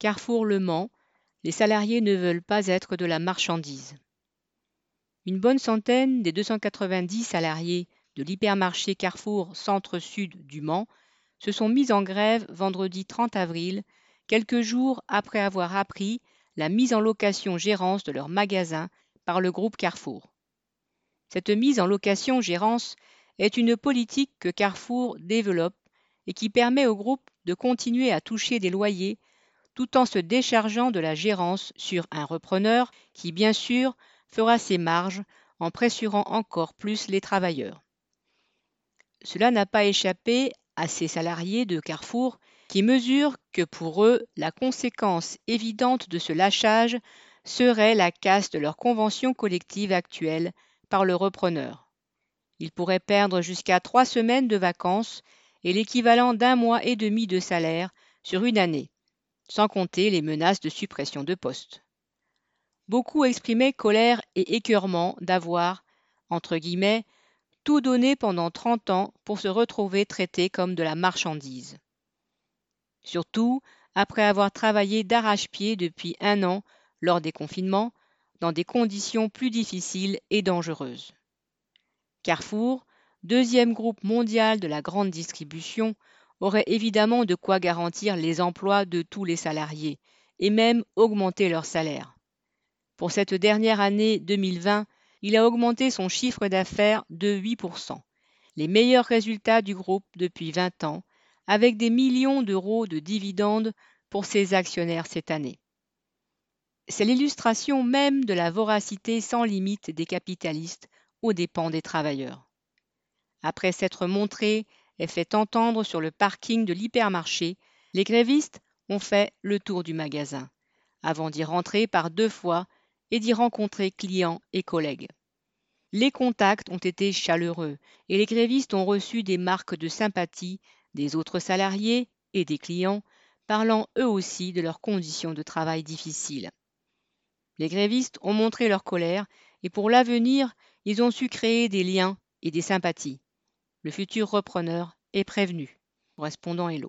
Carrefour Le Mans, les salariés ne veulent pas être de la marchandise. Une bonne centaine des 290 salariés de l'hypermarché Carrefour Centre-Sud du Mans se sont mis en grève vendredi 30 avril, quelques jours après avoir appris la mise en location-gérance de leur magasin par le groupe Carrefour. Cette mise en location-gérance est une politique que Carrefour développe et qui permet au groupe de continuer à toucher des loyers tout en se déchargeant de la gérance sur un repreneur qui, bien sûr, fera ses marges en pressurant encore plus les travailleurs. Cela n'a pas échappé à ces salariés de Carrefour qui mesurent que pour eux, la conséquence évidente de ce lâchage serait la casse de leur convention collective actuelle par le repreneur. Ils pourraient perdre jusqu'à trois semaines de vacances et l'équivalent d'un mois et demi de salaire sur une année, sans compter les menaces de suppression de postes. Beaucoup exprimaient colère et écœurement d'avoir, entre guillemets, tout donné pendant 30 ans pour se retrouver traité comme de la marchandise. Surtout après avoir travaillé d'arrache-pied depuis un an lors des confinements, dans des conditions plus difficiles et dangereuses. Carrefour, deuxième groupe mondial de la grande distribution, aurait évidemment de quoi garantir les emplois de tous les salariés et même augmenter leur salaire. Pour cette dernière année 2020, il a augmenté son chiffre d'affaires de 8%, les meilleurs résultats du groupe depuis 20 ans, avec des millions d'euros de dividendes pour ses actionnaires cette année. C'est l'illustration même de la voracité sans limite des capitalistes aux dépens des travailleurs. Après s'être montrés fait entendre sur le parking de l'hypermarché, les grévistes ont fait le tour du magasin, avant d'y rentrer par deux fois et d'y rencontrer clients et collègues. Les contacts ont été chaleureux et les grévistes ont reçu des marques de sympathie des autres salariés et des clients, parlant eux aussi de leurs conditions de travail difficiles. Les grévistes ont montré leur colère et pour l'avenir, ils ont su créer des liens et des sympathies. Le futur repreneur est prévenu. Correspondant Hello.